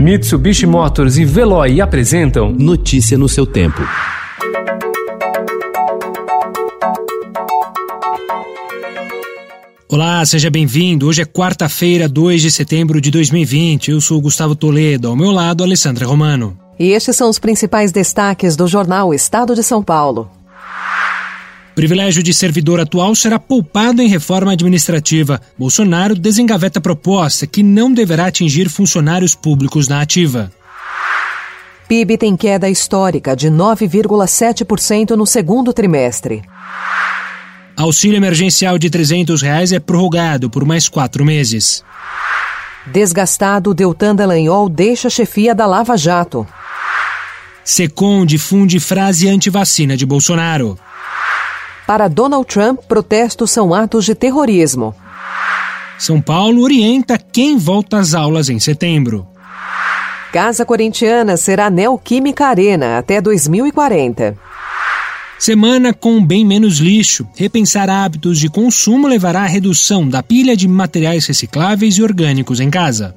Mitsubishi Motors e Veloy apresentam Notícia no seu tempo. Olá, seja bem-vindo. Hoje é quarta-feira, 2 de setembro de 2020. Eu sou Gustavo Toledo, ao meu lado, Alessandra Romano. E estes são os principais destaques do jornal Estado de São Paulo. Privilégio de servidor atual será poupado em reforma administrativa. Bolsonaro desengaveta proposta que não deverá atingir funcionários públicos na ativa. PIB tem queda histórica de 9,7% no segundo trimestre. Auxílio emergencial de 300 reais é prorrogado por mais quatro meses. Desgastado, Deltan Dallagnol deixa a chefia da Lava Jato. Secom difunde frase anti-vacina de Bolsonaro. Para Donald Trump, protestos são atos de terrorismo. São Paulo orienta quem volta às aulas em setembro. Casa Corintiana será Neoquímica Arena até 2040. Semana com bem menos lixo. Repensar hábitos de consumo levará à redução da pilha de materiais recicláveis e orgânicos em casa.